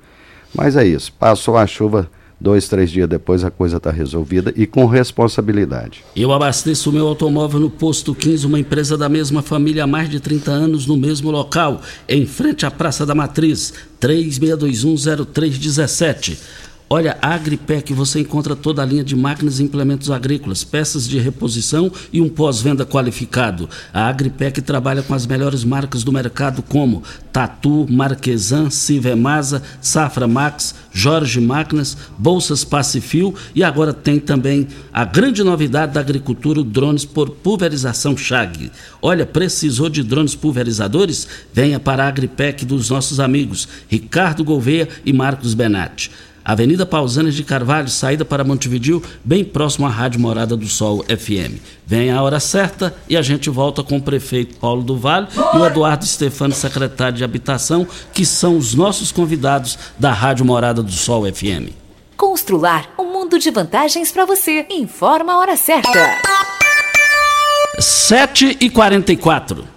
Mas é isso, passou a chuva, Dois, três dias depois a coisa está resolvida e com responsabilidade. Eu abasteço o meu automóvel no Posto 15, uma empresa da mesma família há mais de 30 anos, no mesmo local, em frente à Praça da Matriz, 36210317. Olha, a Agripec você encontra toda a linha de máquinas e implementos agrícolas, peças de reposição e um pós-venda qualificado. A Agripec trabalha com as melhores marcas do mercado como Tatu, Marquesan, Civemasa, Safra Max, Jorge Máquinas, Bolsas Pacifil e agora tem também a grande novidade da agricultura, drones por pulverização Chag. Olha, precisou de drones pulverizadores? Venha para a Agripec dos nossos amigos Ricardo Gouveia e Marcos Benatti. Avenida Pausanes de Carvalho, saída para Montevidil, bem próximo à Rádio Morada do Sol FM. Vem a hora certa e a gente volta com o prefeito Paulo do Vale e o Eduardo Stefano, secretário de Habitação, que são os nossos convidados da Rádio Morada do Sol FM. Constrular um mundo de vantagens para você. Informa a hora certa. 7 e 44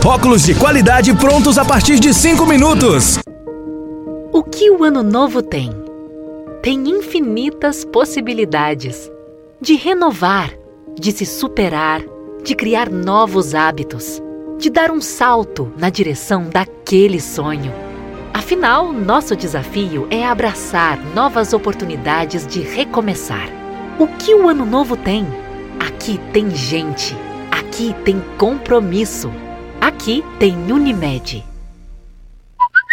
Óculos de qualidade prontos a partir de 5 minutos. O que o Ano Novo tem? Tem infinitas possibilidades de renovar, de se superar, de criar novos hábitos, de dar um salto na direção daquele sonho. Afinal, nosso desafio é abraçar novas oportunidades de recomeçar. O que o Ano Novo tem? Aqui tem gente, aqui tem compromisso. Aqui tem Unimed.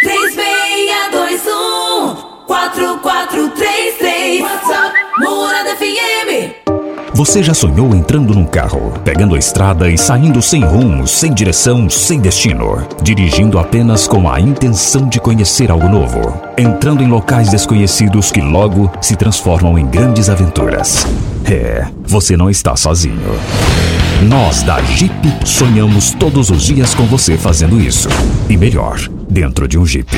3621 4433 WhatsApp Morada FM você já sonhou entrando num carro, pegando a estrada e saindo sem rumo, sem direção, sem destino, dirigindo apenas com a intenção de conhecer algo novo, entrando em locais desconhecidos que logo se transformam em grandes aventuras? É, você não está sozinho. Nós da Jeep sonhamos todos os dias com você fazendo isso. E melhor, dentro de um Jeep.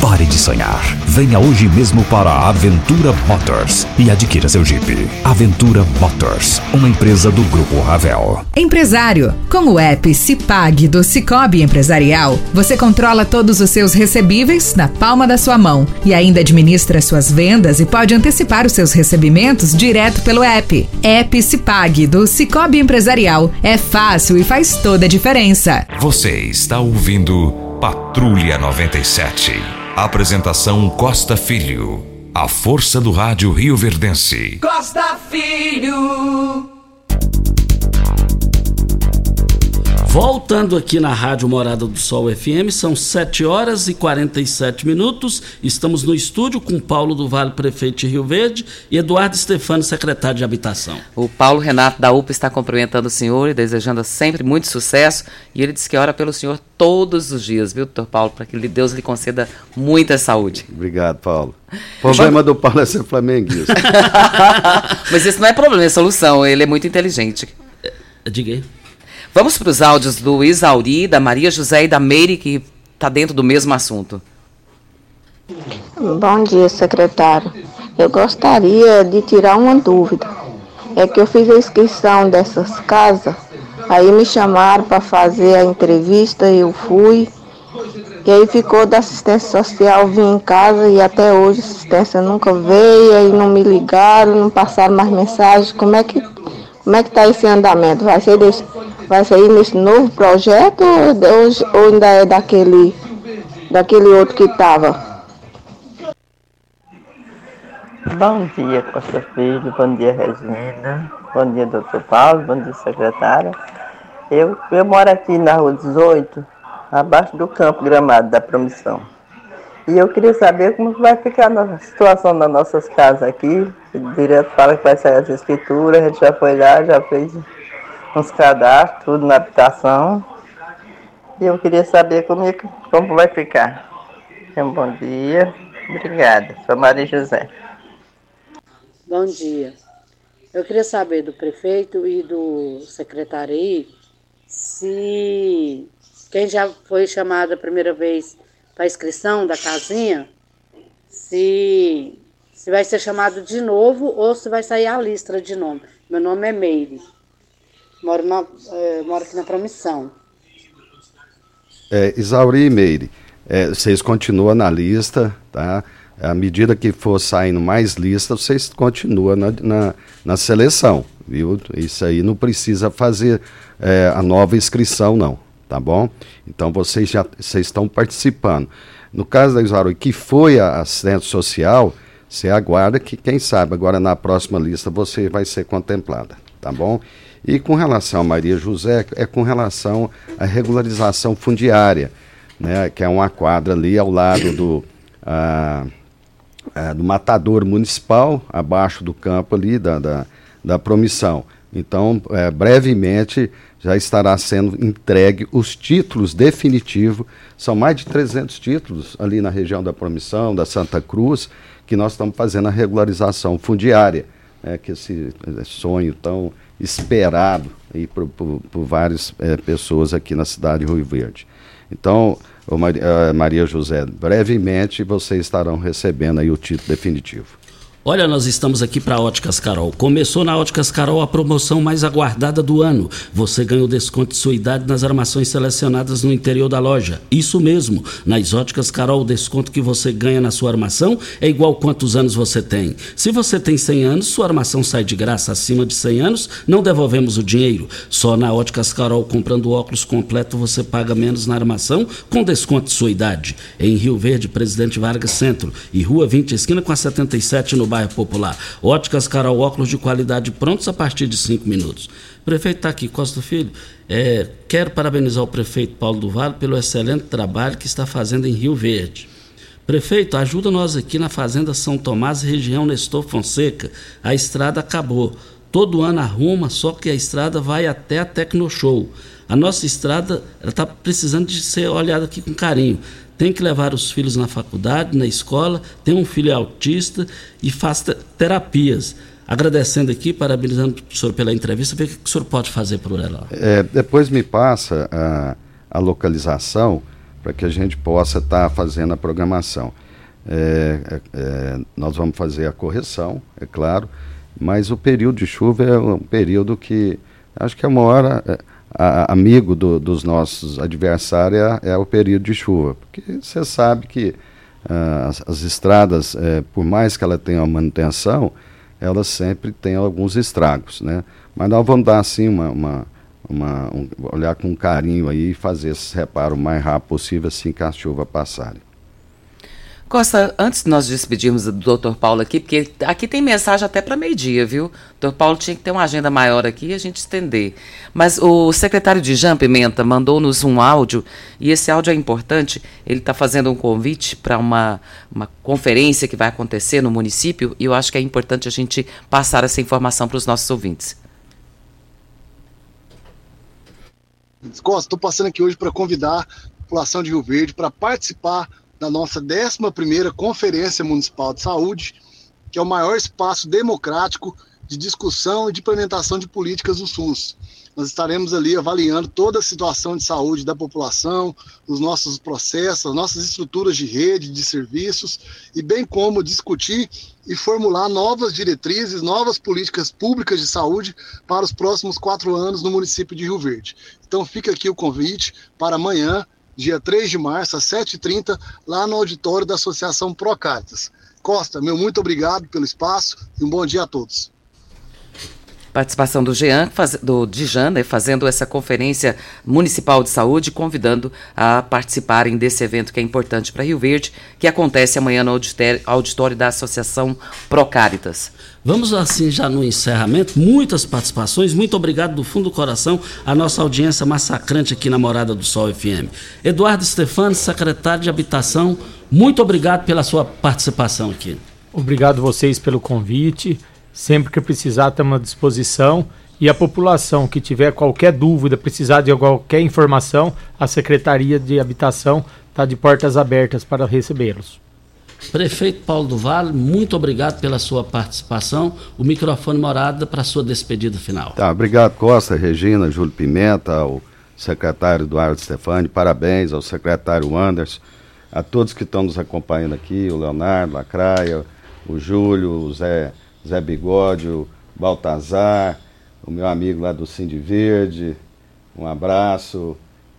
Pare de sonhar. Venha hoje mesmo para a Aventura Motors e adquira seu Jeep. Aventura Motors, uma empresa do Grupo Ravel. Empresário, com o app Cipag do Cicobi Empresarial, você controla todos os seus recebíveis na palma da sua mão e ainda administra suas vendas e pode antecipar os seus recebimentos direto pelo app. App Cipag do Cicobi Empresarial é fácil e faz toda a diferença. Você está ouvindo Patrulha 97. Apresentação Costa Filho. A força do rádio Rio Verdense. Costa Filho. Voltando aqui na Rádio Morada do Sol FM, são 7 horas e 47 minutos. Estamos no estúdio com Paulo do Vale, prefeito de Rio Verde, e Eduardo Stefano, secretário de Habitação. O Paulo Renato da UPA está cumprimentando o senhor e desejando sempre muito sucesso. E ele diz que ora pelo senhor todos os dias, viu, doutor Paulo, para que Deus lhe conceda muita saúde. Obrigado, Paulo. O problema do Paulo é ser flamenguista. Mas isso não é problema, é solução. Ele é muito inteligente. Diga aí. Vamos para os áudios do Isauri, da Maria José e da Meire, que está dentro do mesmo assunto. Bom dia, secretário. Eu gostaria de tirar uma dúvida. É que eu fiz a inscrição dessas casas, aí me chamaram para fazer a entrevista, eu fui. E aí ficou da assistência social, vim em casa e até hoje a assistência nunca veio, aí não me ligaram, não passaram mais mensagem. Como é que como é que está esse andamento? Vai ser desse, vai sair nesse novo projeto ou, ou ainda é daquele, daquele outro que estava? Bom dia, Costa Filho, bom dia, Regina, bom dia, doutor Paulo, bom dia, secretária. Eu, eu moro aqui na rua 18, abaixo do campo gramado da promissão. E eu queria saber como vai ficar a situação das nossas casas aqui. Direto fala que vai sair as escrituras, a gente já foi lá, já fez uns cadastros, tudo na habitação. E eu queria saber como, é, como vai ficar. Um bom dia. Obrigada. Sou Maria José. Bom dia. Eu queria saber do prefeito e do secretário se quem já foi chamado a primeira vez para inscrição da casinha, se, se vai ser chamado de novo ou se vai sair a lista de nome. Meu nome é Meire. Moro, na, é, moro aqui na Promissão. É, Isauri e Meire, é, vocês continuam na lista, tá? À medida que for saindo mais lista, vocês continuam na, na, na seleção, viu? Isso aí não precisa fazer é, a nova inscrição, não, tá bom? Então vocês já vocês estão participando. No caso da Isauri, que foi a assistente social, você aguarda que, quem sabe, agora na próxima lista você vai ser contemplada, tá bom? E com relação a Maria José, é com relação à regularização fundiária, né, que é uma quadra ali ao lado do, ah, do matador municipal, abaixo do campo ali da, da, da promissão. Então, é, brevemente já estará sendo entregue os títulos definitivos. São mais de 300 títulos ali na região da Promissão, da Santa Cruz, que nós estamos fazendo a regularização fundiária, né, que esse sonho tão esperado aí por, por, por várias é, pessoas aqui na cidade de Rio Verde. Então, Maria, Maria José, brevemente vocês estarão recebendo aí o título definitivo. Olha, nós estamos aqui para Óticas Carol. Começou na Óticas Carol a promoção mais aguardada do ano. Você ganha o desconto de sua idade nas armações selecionadas no interior da loja. Isso mesmo. Nas Óticas Carol, o desconto que você ganha na sua armação é igual quantos anos você tem. Se você tem 100 anos, sua armação sai de graça. Acima de 100 anos, não devolvemos o dinheiro. Só na Óticas Carol, comprando óculos completo, você paga menos na armação com desconto de sua idade. Em Rio Verde, Presidente Vargas Centro e Rua 20, esquina com a 77 no bairro Popular. Óticas Carol, óculos de qualidade prontos a partir de cinco minutos. Prefeito está aqui, Costa Filho. É, quero parabenizar o prefeito Paulo do Vale pelo excelente trabalho que está fazendo em Rio Verde. Prefeito, ajuda nós aqui na Fazenda São Tomás, região Nestor Fonseca. A estrada acabou. Todo ano arruma, só que a estrada vai até a Tecnoshow. A nossa estrada está precisando de ser olhada aqui com carinho tem que levar os filhos na faculdade, na escola, tem um filho autista e faz terapias. agradecendo aqui, parabenizando o senhor pela entrevista, ver o que o senhor pode fazer por ela. É, depois me passa a, a localização para que a gente possa estar tá fazendo a programação. É, é, é, nós vamos fazer a correção, é claro, mas o período de chuva é um período que acho que é uma hora é, a, amigo do, dos nossos adversários é, é, o período de chuva, porque você sabe que uh, as, as, estradas, é, por mais que ela tenha uma manutenção, elas sempre têm alguns estragos, né? Mas nós vamos dar assim uma, uma, uma um, olhar com carinho aí e fazer esse reparo o mais rápido possível assim que a chuva passarem. Costa, antes de nós despedirmos do doutor Paulo aqui, porque aqui tem mensagem até para meio-dia, viu? O doutor Paulo tinha que ter uma agenda maior aqui e a gente estender. Mas o secretário de Jean Pimenta mandou-nos um áudio, e esse áudio é importante. Ele está fazendo um convite para uma, uma conferência que vai acontecer no município, e eu acho que é importante a gente passar essa informação para os nossos ouvintes. Costa, estou passando aqui hoje para convidar a população de Rio Verde para participar da nossa 11ª Conferência Municipal de Saúde, que é o maior espaço democrático de discussão e de implementação de políticas do SUS. Nós estaremos ali avaliando toda a situação de saúde da população, os nossos processos, as nossas estruturas de rede, de serviços, e bem como discutir e formular novas diretrizes, novas políticas públicas de saúde para os próximos quatro anos no município de Rio Verde. Então fica aqui o convite para amanhã, dia 3 de março, às 7h30, lá no auditório da Associação Procaritas. Costa, meu muito obrigado pelo espaço e um bom dia a todos. Participação do Jean, faz, do Dijan, né, fazendo essa conferência municipal de saúde, convidando a participarem desse evento que é importante para Rio Verde, que acontece amanhã no auditório, auditório da Associação Procaritas. Vamos assim já no encerramento, muitas participações, muito obrigado do fundo do coração a nossa audiência massacrante aqui na Morada do Sol FM. Eduardo Stefani, secretário de Habitação, muito obrigado pela sua participação aqui. Obrigado vocês pelo convite. Sempre que precisar, estamos à disposição. E a população que tiver qualquer dúvida, precisar de qualquer informação, a Secretaria de Habitação está de portas abertas para recebê-los. Prefeito Paulo do Vale, muito obrigado pela sua participação. O microfone morada para a sua despedida final. Tá, obrigado, Costa, Regina, Júlio Pimenta, ao secretário Eduardo Stefani, parabéns ao secretário Anderson, a todos que estão nos acompanhando aqui, o Leonardo, Lacraia, o Júlio, o Zé Zé Bigode, o Baltazar, o meu amigo lá do Cindy Verde, um abraço,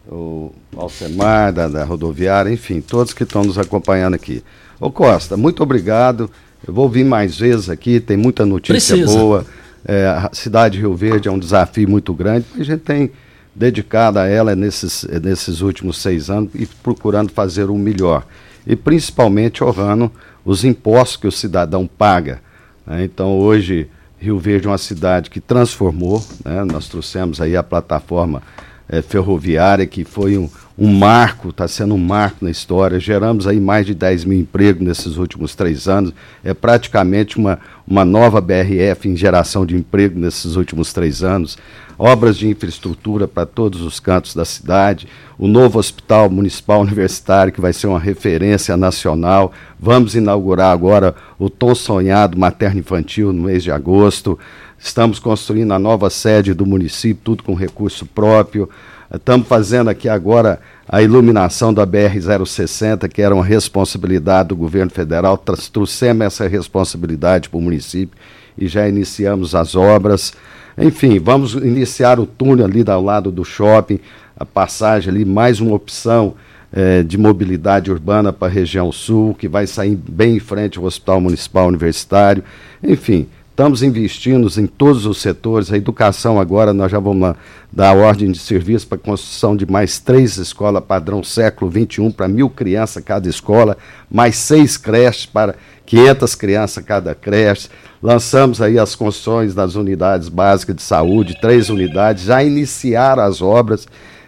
o Alcemar da, da rodoviária, enfim, todos que estão nos acompanhando aqui. Ô Costa, muito obrigado. Eu vou vir mais vezes aqui, tem muita notícia Precisa. boa. É, a cidade de Rio Verde é um desafio muito grande, mas a gente tem dedicado a ela nesses, nesses últimos seis anos e procurando fazer o melhor. E principalmente honrando os impostos que o cidadão paga? Então, hoje, Rio Verde é uma cidade que transformou, né? nós trouxemos aí a plataforma é, ferroviária, que foi um, um marco, está sendo um marco na história. Geramos aí mais de 10 mil empregos nesses últimos três anos. É praticamente uma, uma nova BRF em geração de emprego nesses últimos três anos obras de infraestrutura para todos os cantos da cidade, o novo Hospital Municipal Universitário, que vai ser uma referência nacional. Vamos inaugurar agora o tão sonhado materno infantil no mês de agosto. Estamos construindo a nova sede do município, tudo com recurso próprio. Estamos fazendo aqui agora a iluminação da BR-060, que era uma responsabilidade do governo federal. Trouxemos essa responsabilidade para o município e já iniciamos as obras. Enfim, vamos iniciar o túnel ali ao lado do shopping, a passagem ali, mais uma opção é, de mobilidade urbana para a região sul, que vai sair bem em frente ao Hospital Municipal Universitário. Enfim, estamos investindo em todos os setores. A educação agora, nós já vamos dar ordem de serviço para a construção de mais três escolas padrão século XXI para mil crianças cada escola, mais seis creches para 500 crianças cada creche. Lançamos aí as construções das unidades básicas de saúde, três unidades, já iniciaram as obras,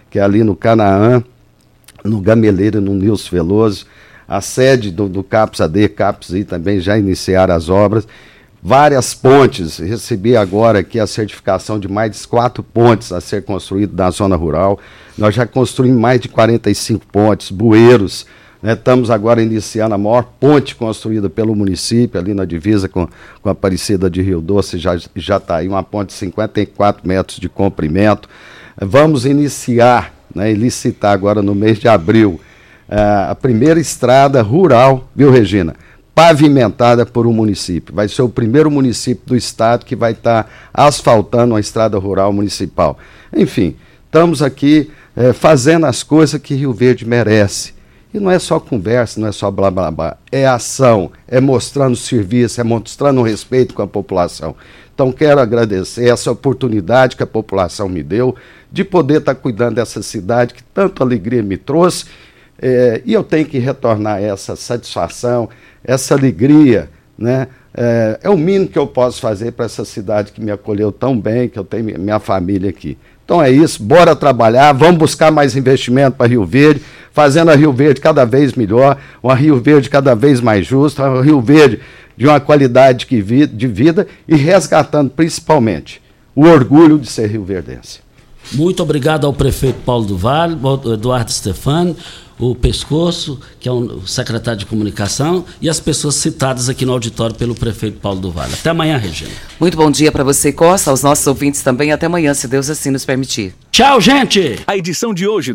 que é ali no Canaã, no Gameleiro e no Nilson Veloso. A sede do, do CAPS AD, CAPS I também já iniciaram as obras. Várias pontes, recebi agora aqui a certificação de mais de quatro pontes a ser construídas na zona rural. Nós já construímos mais de 45 pontes, bueiros, Né? Estamos agora iniciando a maior ponte construída pelo município, ali na divisa com, com a Aparecida de Rio Doce, já está aí uma ponte de 54 metros de comprimento. Vamos iniciar né, e licitar agora no mês de abril uh, a primeira estrada rural, viu, Regina? Pavimentada por um município. Vai ser o primeiro município do estado que vai estar tá asfaltando uma estrada rural municipal. Enfim, estamos aqui uh, fazendo as coisas que Rio Verde merece e não é só conversa, não é só blá blá blá, é ação, é mostrando serviço, é mostrando respeito com a população. Então quero agradecer essa oportunidade que a população me deu de poder estar cuidando dessa cidade que tanto alegria me trouxe. É, e eu tenho que retornar essa satisfação, essa alegria, né? É, é o mínimo que eu posso fazer para essa cidade que me acolheu tão bem, que eu tenho minha família aqui. Então é isso, bora trabalhar, vamos buscar mais investimento para Rio Verde, fazendo a Rio Verde cada vez melhor, uma Rio Verde cada vez mais justa, uma Rio Verde de uma qualidade de vida e resgatando principalmente o orgulho de ser rio verdense. Muito obrigado ao prefeito Paulo do Vale, Eduardo Stefani, o Pescoço, que é o secretário de comunicação, e as pessoas citadas aqui no auditório pelo prefeito Paulo do Vale. Até amanhã, Regina. Muito bom dia para você, Costa, aos nossos ouvintes também. Até amanhã, se Deus assim nos permitir. Tchau, gente! A edição de hoje do